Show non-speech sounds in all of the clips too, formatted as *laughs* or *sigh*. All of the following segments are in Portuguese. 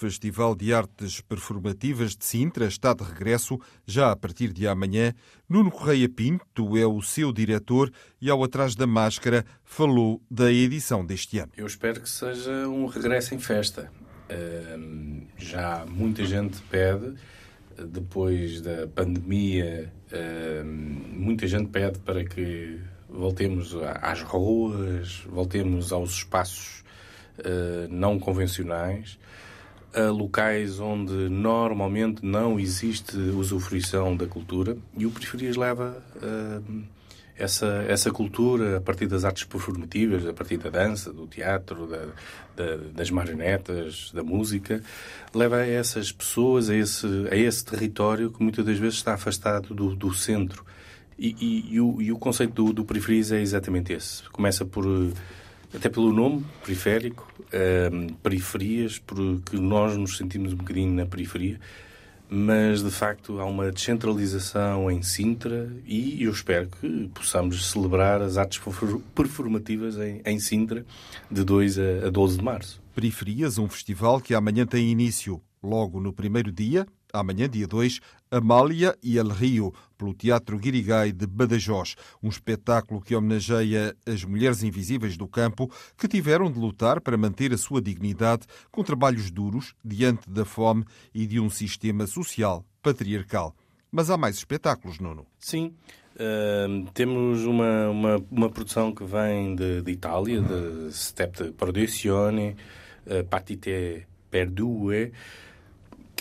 Festival de Artes Performativas de Sintra, está de regresso já a partir de amanhã. Nuno Correia Pinto é o seu diretor e, ao atrás da máscara, falou da edição deste ano. Eu espero que seja um regresso em festa. já muita gente pede, depois da pandemia, muita gente pede para que voltemos às ruas, voltemos aos espaços Uh, não convencionais a locais onde normalmente não existe usufruição da cultura e o Periferias leva uh, essa, essa cultura a partir das artes performativas, a partir da dança, do teatro, da, da, das marionetas, da música, leva essas pessoas a esse, a esse território que muitas das vezes está afastado do, do centro. E, e, e, o, e o conceito do, do Periferias é exatamente esse. Começa por até pelo nome, periférico, um, periferias, porque nós nos sentimos um bocadinho na periferia, mas de facto há uma descentralização em Sintra e eu espero que possamos celebrar as artes performativas em, em Sintra de 2 a, a 12 de março. Periferias, um festival que amanhã tem início logo no primeiro dia, amanhã, dia 2, Amália e El Rio, pelo Teatro Guirigay de Badajoz, um espetáculo que homenageia as mulheres invisíveis do campo que tiveram de lutar para manter a sua dignidade com trabalhos duros diante da fome e de um sistema social patriarcal. Mas há mais espetáculos, Nuno. Sim. Uh, temos uma, uma, uma, produção que vem de, de Itália, de Step Produzione, uh, Partite Perdue,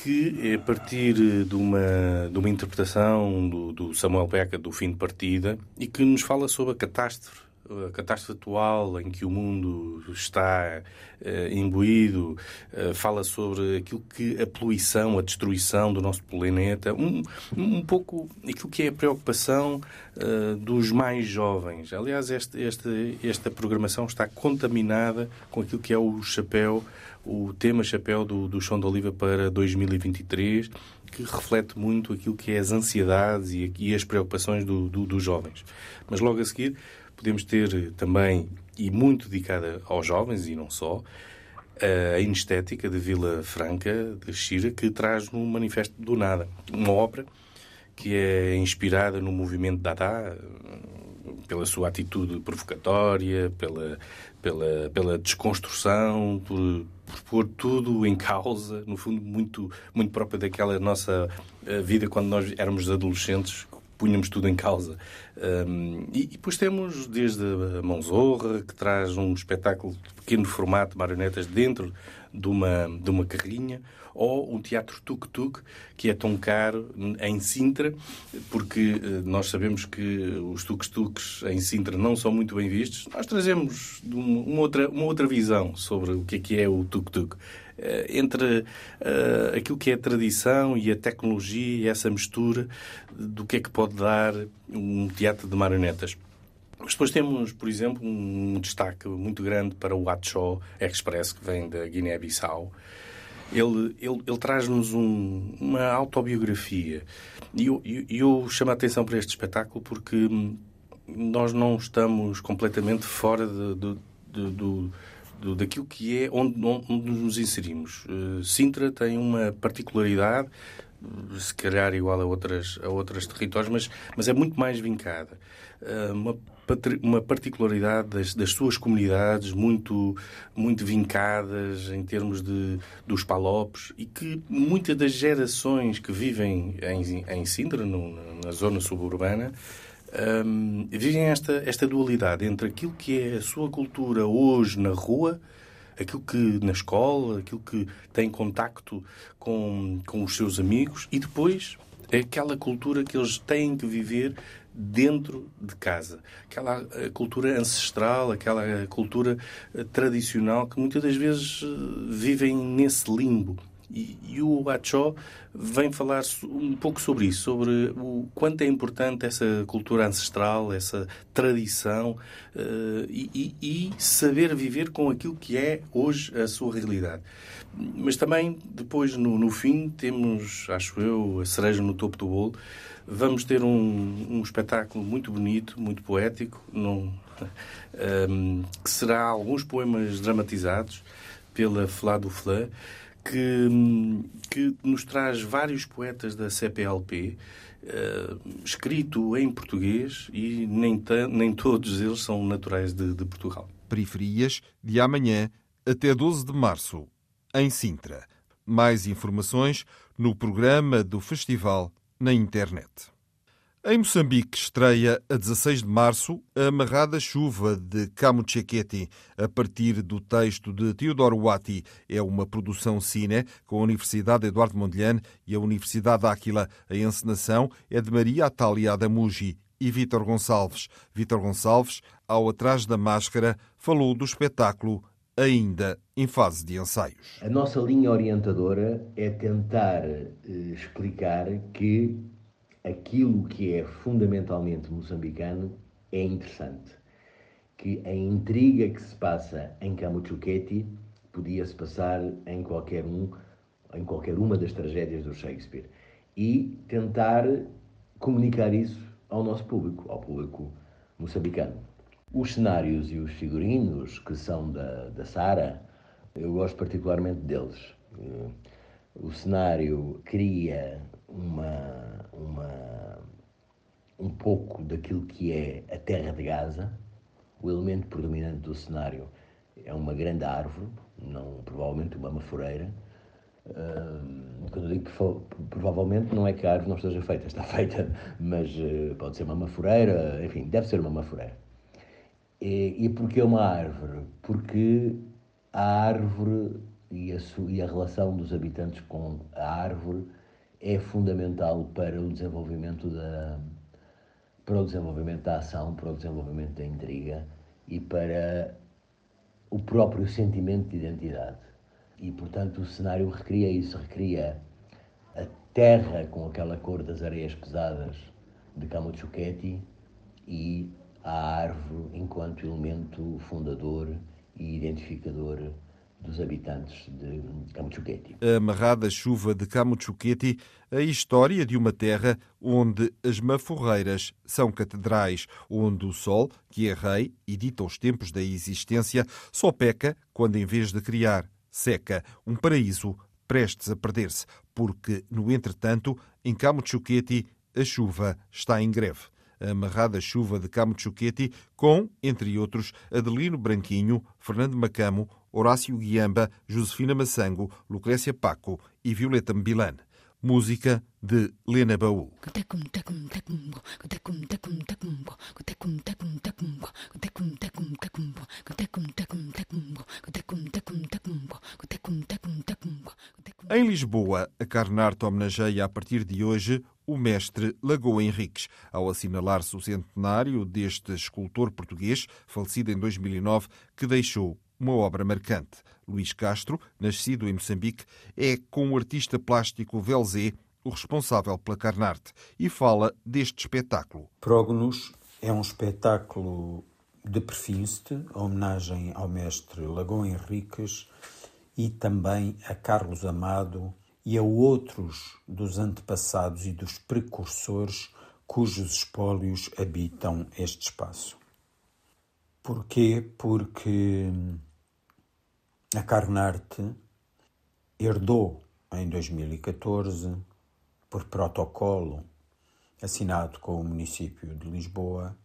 que, a partir de uma, de uma interpretação do, do Samuel Beca do fim de partida, e que nos fala sobre a catástrofe a catástrofe atual em que o mundo está uh, imbuído, uh, fala sobre aquilo que a poluição, a destruição do nosso planeta, um, um pouco aquilo que é a preocupação uh, dos mais jovens. Aliás, este, este, esta programação está contaminada com aquilo que é o chapéu, o tema chapéu do, do Chão de Oliva para 2023, que reflete muito aquilo que é as ansiedades e, e as preocupações do, do, dos jovens. Mas logo a seguir Podemos ter também, e muito dedicada aos jovens e não só, a Inestética de Vila Franca, de Xira, que traz um manifesto do nada. Uma obra que é inspirada no movimento Dada, pela sua atitude provocatória, pela, pela, pela desconstrução, por, por pôr tudo em causa, no fundo, muito, muito própria daquela nossa eh, vida quando nós éramos adolescentes, punhamos tudo em causa. Um, e, e, depois temos desde a Mãozorra, que traz um espetáculo de pequeno formato, marionetas dentro de uma, de uma carrinha, ou um teatro tuk-tuk, que é tão caro em Sintra, porque eh, nós sabemos que os tuk-tuks em Sintra não são muito bem vistos. Nós trazemos uma outra, uma outra visão sobre o que é, que é o tuk-tuk. Eh, entre uh, aquilo que é a tradição e a tecnologia e essa mistura do que é que pode dar um teatro de marionetas. Mas depois temos, por exemplo, um destaque muito grande para o Acho Express, que vem da Guiné-Bissau. Ele, ele, ele traz-nos um, uma autobiografia. E eu, eu, eu chamo a atenção para este espetáculo porque nós não estamos completamente fora de, de, de, do, do, daquilo que é onde, onde nos inserimos. Uh, Sintra tem uma particularidade, se calhar igual a outras, a outras territórios, mas, mas é muito mais vincada. Uh, uma, uma particularidade das, das, suas comunidades muito, muito vincadas em termos de, dos palopes e que muitas das gerações que vivem em, em Sintra, no, na zona suburbana, um, vivem esta, esta dualidade entre aquilo que é a sua cultura hoje na rua, aquilo que na escola, aquilo que tem contacto com, com os seus amigos e depois É aquela cultura que eles têm que viver dentro de casa. Aquela eh, cultura ancestral, aquela cultura eh, tradicional que muitas das vezes eh, vivem nesse limbo. E, o Achó vem falar um pouco sobre isso, sobre o quanto é importante essa cultura ancestral, essa tradição uh, e, e, saber viver com aquilo que é hoje a sua realidade. Mas também, depois, no, no fim, temos, acho eu, a cereja no topo do bolo. Vamos ter um, um espetáculo muito bonito, muito poético, num, um, *laughs* ehm, que será alguns poemas dramatizados pela Flá do Flá que, que nos traz vários poetas da CPLP, uh, eh, escrito em português e nem, nem todos eles são naturais de, de Portugal. Periferias, de amanhã até 12 de março, em Sintra. Mais informações no programa do festival na internet. Em Moçambique estreia a 16 de março a Amarrada Chuva de Camuchequete, a partir do texto de Teodoro Wati. É uma produção cine com a Universidade Eduardo Mondlane e a Universidade Áquila. A encenação é de Maria Atália Adamugi e Vítor Gonçalves. Vítor Gonçalves, ao Atrás da Máscara, falou do espetáculo ainda em fase de ensaios. A nossa linha orientadora é tentar eh, explicar que aquilo que é fundamentalmente moçambicano é interessante. Que a intriga que se passa em Camuchuqueti podia-se passar em qualquer um, em qualquer uma das tragédias do Shakespeare. E tentar comunicar isso ao nosso público, ao público moçambicano. Os cenários e os figurinos que são da, da Sara, eu gosto particularmente deles. Eh, o cenário cria uma, uma, um pouco daquilo que é a terra de Gaza. O elemento predominante do cenário é uma grande árvore, não, provavelmente uma mafureira. Quando eu digo que provavelmente não é que a árvore não esteja feita, está *laughs* feita, mas uh, pode ser uma mafureira, enfim, deve ser uma mafureira. E, e porquê uma árvore? Porque a árvore e a, e a relação dos habitantes com a árvore é fundamental para o desenvolvimento da para o desenvolvimento da ação, para o desenvolvimento da intriga e para o próprio sentimento de identidade. E, portanto, o cenário recria isso, recria a terra com aquela cor das areias pesadas de Camuchuqueti e a árvore enquanto elemento fundador e identificador dos habitantes de Camuchuqueti. A amarrada chuva de Camuchuqueti, a história de uma terra onde as maforreiras são catedrais, onde o sol, que é rei e dita os tempos da existência, só peca quando, em vez de criar, seca um paraíso prestes a perder-se, porque, no entretanto, em Camuchuqueti, a chuva está em greve a amarrada chuva de Camuchuqueti, com, entre outros, Adelino Branquinho, Fernando Macamo, Horácio Guiamba, Josefina Massango, Lucrécia Paco e Violeta Mbilan. Música de Lena Baú. Em Lisboa, a Carnarte homenageia a partir de hoje o mestre Lagoa Henriques, ao assinalar-se o centenário deste escultor português, falecido em 2009, que deixou uma obra marcante. Luís Castro, nascido em Moçambique, é, com o artista plástico Velzé, o responsável pela Carnarte, e fala deste espetáculo. Prógonos é um espetáculo de Perfinste, homenagem ao mestre Lagoa Henriques e também a Carlos Amado e a outros dos antepassados e dos precursores cujos espólios habitam este espaço. Porquê? Porque a Carnarte herdou em 2014, por protocolo assinado com o município de Lisboa,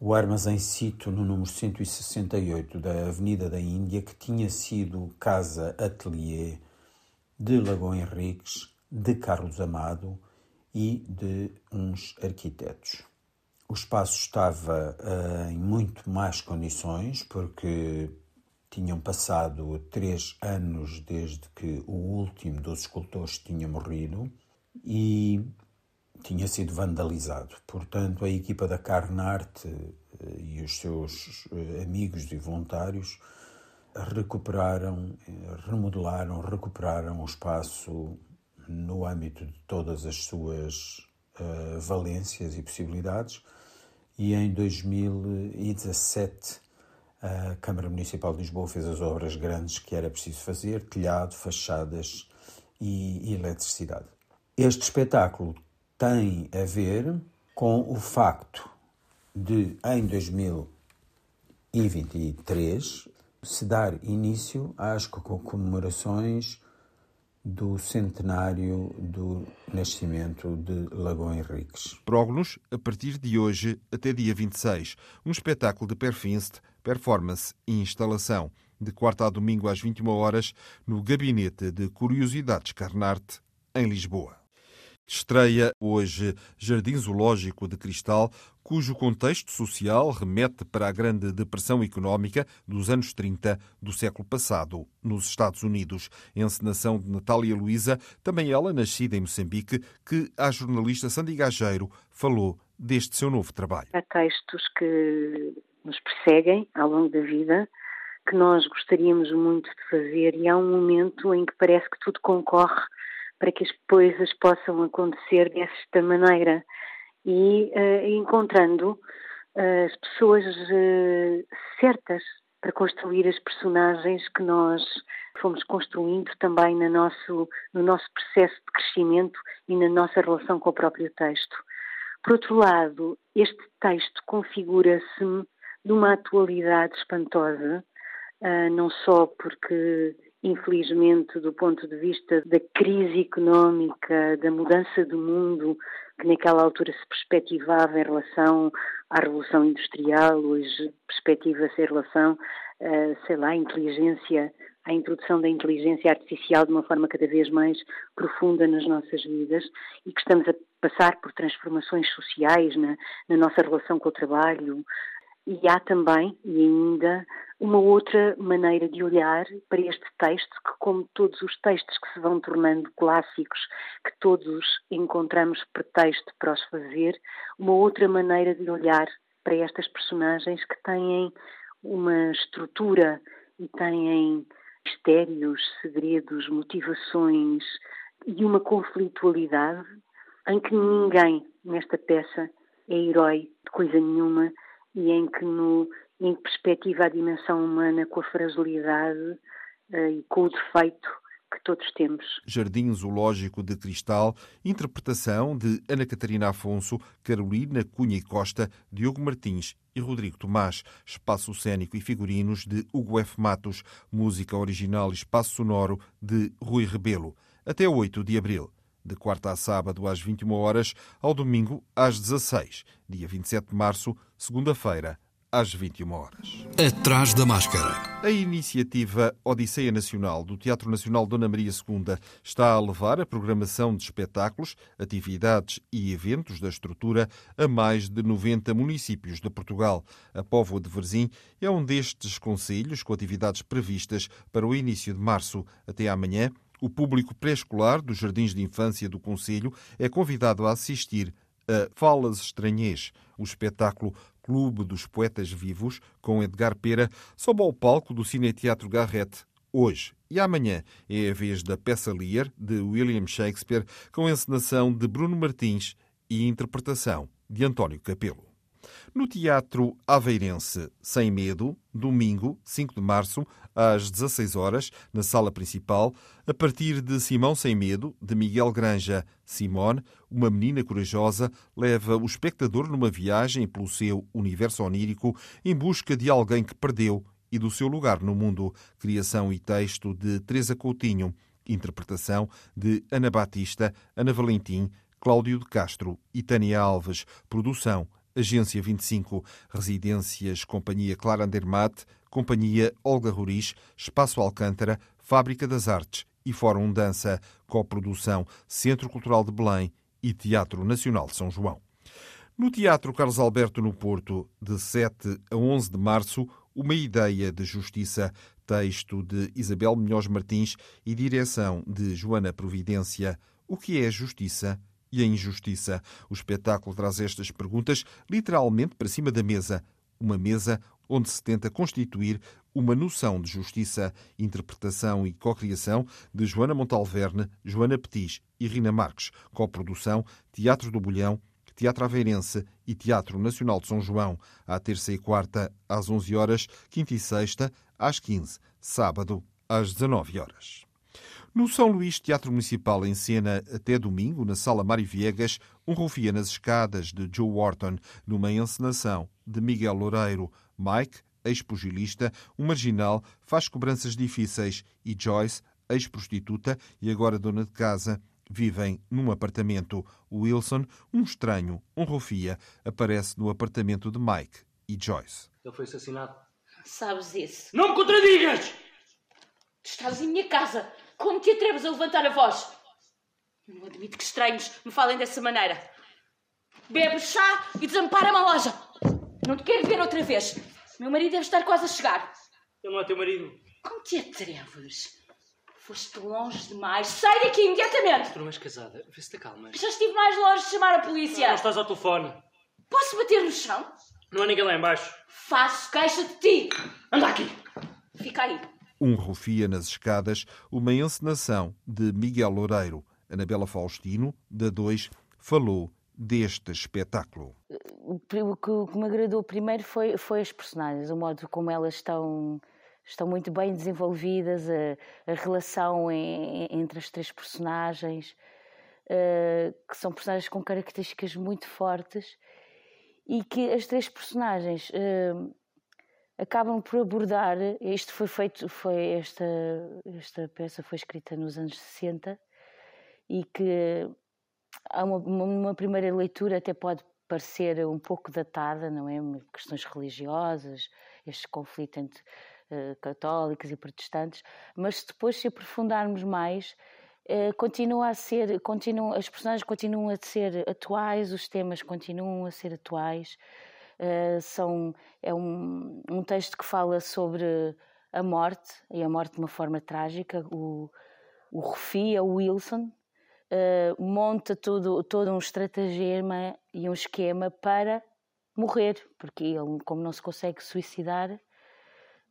o armazém sito no número 168 da Avenida da Índia, que tinha sido casa-atelier de Lagoa Henriques, de Carlos Amado e de uns arquitetos. O espaço estava uh, em muito mais condições, porque tinham passado três anos desde que o último dos escultores tinha morrido e tinha sido vandalizado. Portanto, a equipa da Carnarte eh, e os seus eh, amigos e voluntários recuperaram, remodelaram, recuperaram o espaço no âmbito de todas as suas uh, valências e possibilidades. E em 2017 a Câmara Municipal de Lisboa fez as obras grandes que era preciso fazer: telhado, fachadas e eletricidade. Este espetáculo tem a ver com o facto de, em 2023, se dar início às comemorações do centenário do nascimento de Lagoa Henriques. Prógonos, a partir de hoje até dia 26, um espetáculo de Perfinst, performance e instalação, de quarta a domingo às 21 horas, no Gabinete de Curiosidades Carnarte, em Lisboa. Estreia hoje Jardim Zoológico de Cristal, cujo contexto social remete para a Grande Depressão Económica dos anos 30 do século passado, nos Estados Unidos. Encenação de Natália Luísa, também ela nascida em Moçambique, que a jornalista Sandy Gageiro falou deste seu novo trabalho. Há textos que nos perseguem ao longo da vida, que nós gostaríamos muito de fazer, e há um momento em que parece que tudo concorre para que as coisas possam acontecer desta maneira e uh, encontrando uh, as pessoas uh, certas para construir as personagens que nós fomos construindo também no nosso, no nosso processo de crescimento e na nossa relação com o próprio texto. Por outro lado, este texto configura-se de uma atualidade espantosa, não só porque infelizmente, do ponto de vista da crise económica, da mudança do mundo que naquela altura se perspectivava em relação à Revolução Industrial, hoje perspectiva-se em relação, uh, sei lá, à inteligência, à introdução da inteligência artificial de uma forma cada vez mais profunda nas nossas vidas e que estamos a passar por transformações sociais na, na nossa relação com o trabalho, e há também, e ainda, uma outra maneira de olhar para este texto, que, como todos os textos que se vão tornando clássicos, que todos encontramos pretexto para os fazer, uma outra maneira de olhar para estas personagens que têm uma estrutura e têm mistérios, segredos, motivações e uma conflitualidade em que ninguém nesta peça é herói de coisa nenhuma e em que no, em perspectiva a dimensão humana com a fragilidade uh, e com o defeito que todos temos. Jardim Zoológico de Cristal, interpretação de Ana Catarina Afonso, Carolina Cunha e Costa, Diogo Martins e Rodrigo Tomás, espaço cênico e figurinos de Hugo F. Matos, música original e espaço sonoro de Rui Rebelo. Até 8 de abril de quarta a sábado às 21 horas, ao domingo às 16, dia 27 de março, segunda-feira, às 21 horas. Atrás da máscara. A iniciativa Odisseia Nacional do Teatro Nacional Dona Maria II está a levar a programação de espetáculos, atividades e eventos da estrutura a mais de 90 municípios de Portugal. A Póvoa de Verzim é um destes conselhos com atividades previstas para o início de março. Até amanhã, o público pré-escolar dos jardins de infância do Conselho é convidado a assistir a Falas Estranhês, o espetáculo Clube dos Poetas Vivos, com Edgar Pera, sob ao palco do Cineteatro Garrett, hoje. E amanhã é a vez da peça Lear, de William Shakespeare, com encenação de Bruno Martins e interpretação de António Capelo. No Teatro Aveirense Sem Medo, domingo, 5 de março, às 16 horas, na sala principal, a partir de Simão Sem Medo, de Miguel Granja. Simone, uma menina corajosa, leva o espectador numa viagem pelo seu universo onírico em busca de alguém que perdeu e do seu lugar no mundo. Criação e texto de Teresa Coutinho. Interpretação de Ana Batista, Ana Valentim, Cláudio de Castro e Tânia Alves. Produção Agência 25, Residências Companhia Clara Andermatt, Companhia Olga Ruris, Espaço Alcântara, Fábrica das Artes e Fórum Dança, coprodução Centro Cultural de Belém e Teatro Nacional de São João. No Teatro Carlos Alberto no Porto, de 7 a 11 de março, Uma Ideia de Justiça, texto de Isabel Munhoz Martins e direção de Joana Providência. O que é justiça? E a injustiça. O espetáculo traz estas perguntas literalmente para cima da mesa. Uma mesa onde se tenta constituir uma noção de justiça, interpretação e cocriação de Joana Montalverne, Joana Petis e Rina Marques, coprodução Teatro do Bolhão, Teatro Aveirense e Teatro Nacional de São João, à terça e quarta às 11 horas, quinta e sexta às 15, sábado às 19 horas. No São Luís Teatro Municipal em cena até domingo, na Sala Mário Viegas, um rufia nas escadas de Joe Wharton, numa encenação de Miguel Loureiro. Mike, ex-pugilista, um marginal, faz cobranças difíceis e Joyce, ex-prostituta e agora dona de casa, vivem num apartamento. Wilson, um estranho, um rufia, aparece no apartamento de Mike e Joyce. Ele foi assassinado. Sabes isso? Não me contradigas! Tu estás em minha casa. Como te atreves a levantar a voz? Não admito que estranhos me falem dessa maneira. Bebe chá e desampara-me a loja. Não te quero ver outra vez. Meu marido deve estar quase a chegar. Ele não é teu marido. Como te atreves? Foste longe demais. Sai daqui imediatamente. Tu não és casada. Vê se te acalmas. Já estive mais longe de chamar a polícia. Não estás ao telefone. Posso bater no chão? Não há ninguém lá embaixo. Faço queixa de ti. Anda aqui. Fica aí. Um rufia nas escadas, uma encenação de Miguel Loureiro. Anabela Faustino, da 2, falou deste espetáculo. O que, o que me agradou primeiro foi, foi as personagens, o modo como elas estão, estão muito bem desenvolvidas, a, a relação em, entre as três personagens, uh, que são personagens com características muito fortes e que as três personagens uh, acabam por abordar. Isto foi feito, foi esta, esta peça foi escrita nos anos 60 e que há uma, uma primeira leitura até pode parecer um pouco datada, não é? Questões religiosas, este conflito entre uh, católicos e protestantes, mas depois se aprofundarmos mais, uh, continua a ser, continua, as personagens continuam a ser atuais, os temas continuam a ser atuais. Uh, são, é um, um texto que fala sobre a morte, e a morte de uma forma trágica. O, o Rufia, o Wilson, uh, monta todo, todo um estratagema e um esquema para morrer, porque ele, como não se consegue suicidar,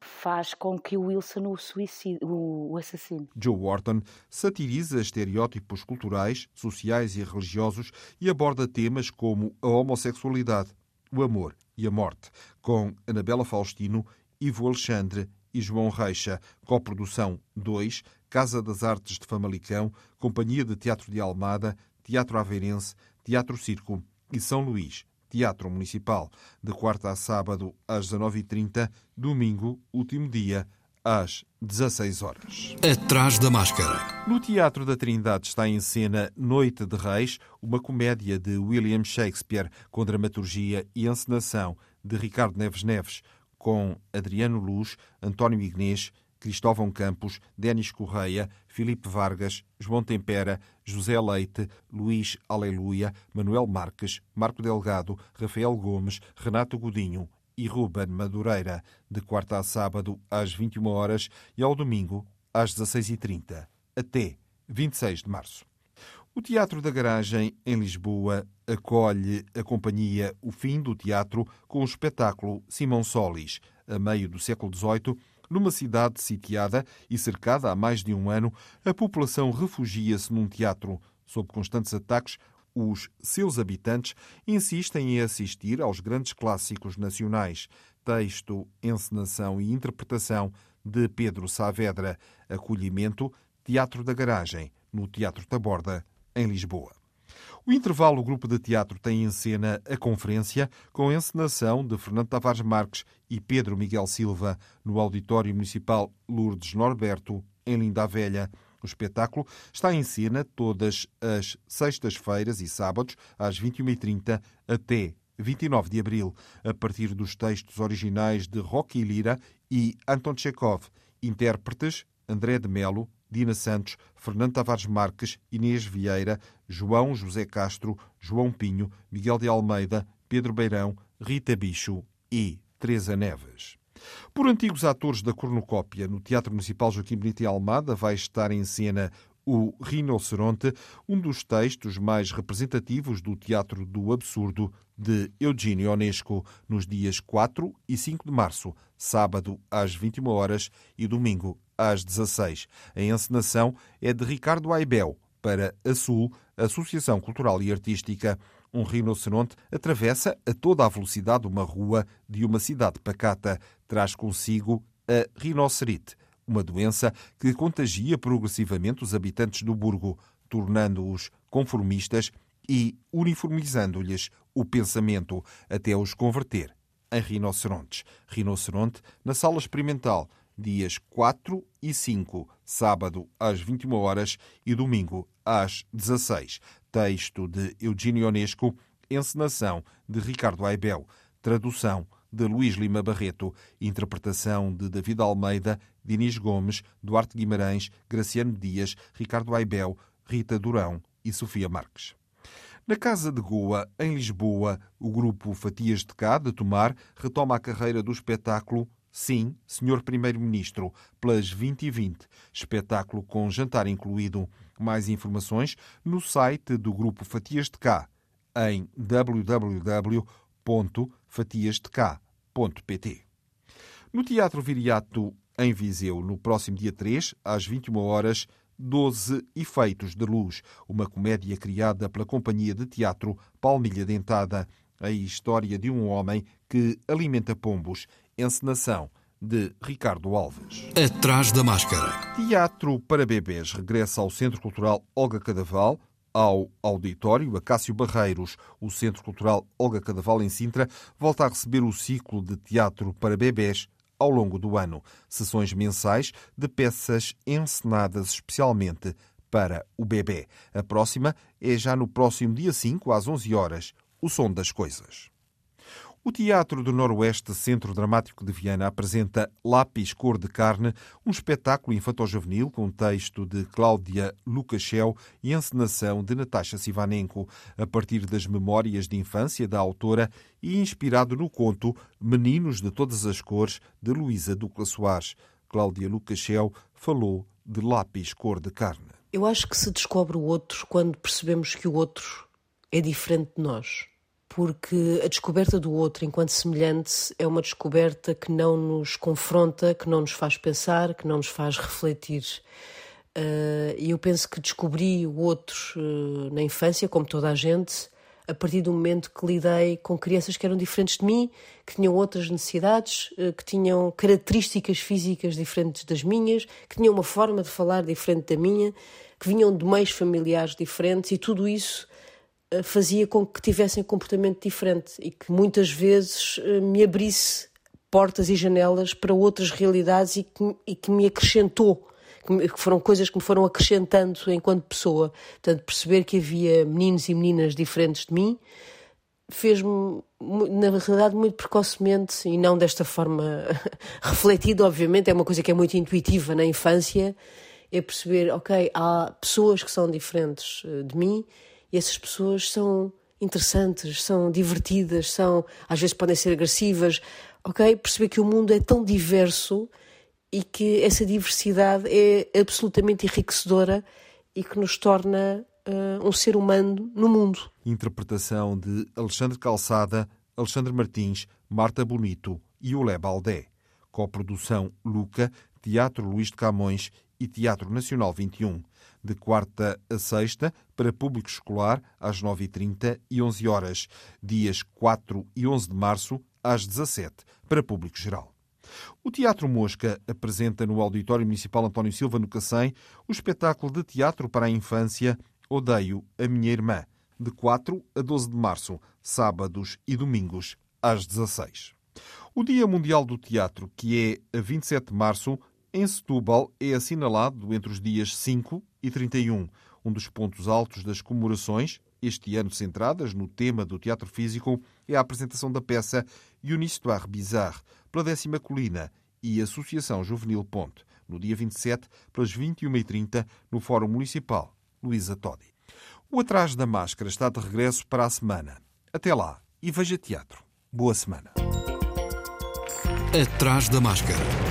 faz com que o Wilson o, suicide, o assassine. Joe Wharton satiriza estereótipos culturais, sociais e religiosos e aborda temas como a homossexualidade, o amor e a morte, com Anabela Faustino, Ivo Alexandre e João Reixa, coprodução 2, Casa das Artes de Famalicão, Companhia de Teatro de Almada, Teatro Aveirense, Teatro Circo e São Luís, Teatro Municipal, de quarta a sábado às 19h30, domingo, último dia, às 16 horas. Atrás da máscara. No Teatro da Trindade está em cena Noite de Reis, uma comédia de William Shakespeare com dramaturgia e encenação de Ricardo Neves Neves, com Adriano Luz, António Ignês, Cristóvão Campos, Denis Correia, Filipe Vargas, João Tempera, José Leite, Luís Aleluia, Manuel Marques, Marco Delgado, Rafael Gomes, Renato Godinho e Ruben Madureira, de quarta a sábado às 21 horas e ao domingo às 16h30, até 26 de março. O Teatro da Garagem, em Lisboa, acolhe a companhia O Fim do Teatro com o espetáculo Simão Solis, a meio do século XVIII, numa cidade sitiada e cercada há mais de um ano, a população refugia-se num teatro. Sob constantes ataques, os seus habitantes insistem em assistir aos grandes clássicos nacionais. Texto, encenação e interpretação de Pedro Saavedra. Acolhimento, Teatro da Garagem, no Teatro Taborda, em Lisboa. O intervalo o grupo de teatro tem em cena a conferência com a encenação de Fernando Tavares Marques e Pedro Miguel Silva no Auditório Municipal Lourdes Norberto, em Linda a Velha. O espetáculo está em cena todas as sextas-feiras e sábados, às 21h30 até 29 de abril, a partir dos textos originais de Rocky Lira e Anton Chekhov, intérpretes André de Melo, Dina Santos, Fernando Tavares Marques, Inês Vieira, João José Castro, João Pinho, Miguel de Almeida, Pedro Beirão, Rita Bicho e Teresa Neves. Por antigos atores da cornucópia, no Teatro Municipal Joaquim Benito e Almada vai estar em cena O Rinoceronte, um dos textos mais representativos do teatro do absurdo de Eugênio Onesco, nos dias 4 e 5 de março, sábado às 21 horas e domingo às 16. A encenação é de Ricardo Aibel para a Sul, Associação Cultural e Artística. Um rinoceronte atravessa a toda a velocidade uma rua de uma cidade pacata. Traz consigo a rinocerite, uma doença que contagia progressivamente os habitantes do burgo, tornando-os conformistas e uniformizando-lhes o pensamento até os converter em rinocerontes. Rinoceronte na sala experimental, dias 4 e 5, sábado às 21 horas e domingo às 16. Texto de Eugênio Onesco, encenação de Ricardo Aibel, tradução de Luís Lima Barreto, interpretação de David Almeida, Dinis Gomes, Duarte Guimarães, Graciano Dias, Ricardo Aibel, Rita Durão e Sofia Marques. Na Casa de Goa, em Lisboa, o grupo Fatias de Cá, de Tomar, retoma a carreira do espetáculo Sim, Senhor Primeiro-Ministro, pelas 20 e 20. Espetáculo com jantar incluído. Mais informações no site do Grupo Fatias de Cá, em www.fatiasdecá.pt. No Teatro Viriato, em Viseu, no próximo dia 3, às 21 horas, 12 Efeitos de Luz, uma comédia criada pela Companhia de Teatro Palmilha Dentada, a história de um homem que alimenta pombos Encenação de Ricardo Alves. Atrás da máscara. Teatro para bebês regressa ao Centro Cultural Olga Cadaval, ao auditório Acácio Barreiros. O Centro Cultural Olga Cadaval em Sintra volta a receber o ciclo de teatro para bebês ao longo do ano. Sessões mensais de peças encenadas especialmente para o bebê. A próxima é já no próximo dia 5, às 11 horas. O som das coisas. O Teatro do Noroeste Centro Dramático de Viana apresenta Lápis Cor de Carne, um espetáculo infantil-juvenil com texto de Cláudia Lukashel e encenação de Natasha Sivanenko, a partir das memórias de infância da autora e inspirado no conto Meninos de Todas as Cores, de Luísa Ducla Soares. Cláudia Lukashel falou de Lápis Cor de Carne. Eu acho que se descobre o outro quando percebemos que o outro é diferente de nós porque a descoberta do outro enquanto semelhante é uma descoberta que não nos confronta, que não nos faz pensar, que não nos faz refletir. Uh, e eu penso que descobri o outro uh, na infância, como toda a gente, a partir do momento que lidei com crianças que eram diferentes de mim, que tinham outras necessidades, uh, que tinham características físicas diferentes das minhas, que tinham uma forma de falar diferente da minha, que vinham de meios familiares diferentes e tudo isso eh, fazia com que tivessem comportamento diferente e que muitas vezes eh, me abrisse portas e janelas para outras realidades e que, e que me acrescentou, que foram coisas que me foram acrescentando enquanto pessoa. Portanto, perceber que havia meninos e meninas diferentes de mim fez-me, na realidade, muito precocemente e não desta forma *laughs* refletida, obviamente, é uma coisa que é muito intuitiva na infância, é perceber, ok, há pessoas que são diferentes eh, de mim e essas pessoas são interessantes, são divertidas, são às vezes podem ser agressivas, ok? Perceber que o mundo é tão diverso e que essa diversidade é absolutamente enriquecedora e que nos torna uh, um ser humano no mundo. Interpretação de Alexandre Calçada, Alexandre Martins, Marta Bonito e Olé Baldé. Coprodução Luca, Teatro Luís de Camões e Teatro Nacional 21 de quarta a sexta, para público escolar, às 9h30 e 11 horas, dias 4 e 11 de março, às 17 para público geral. O Teatro Mosca apresenta no Auditório Municipal António Silva, no Cacém, o espetáculo de teatro para a infância Odeio a Minha Irmã, de 4 a 12 de março, sábados e domingos, às 16. O Dia Mundial do Teatro, que é a 27 de março, em Setúbal é assinalado entre os dias 5 e 31, um dos pontos altos das comemorações, este ano centradas no tema do teatro físico, é a apresentação da peça Une histoire bizarre, pela décima colina e Associação Juvenil Ponte, no dia 27, pelas 21h30, no Fórum Municipal Luísa Todi. O Atrás da Máscara está de regresso para a semana. Até lá e veja teatro. Boa semana. Atrás da Máscara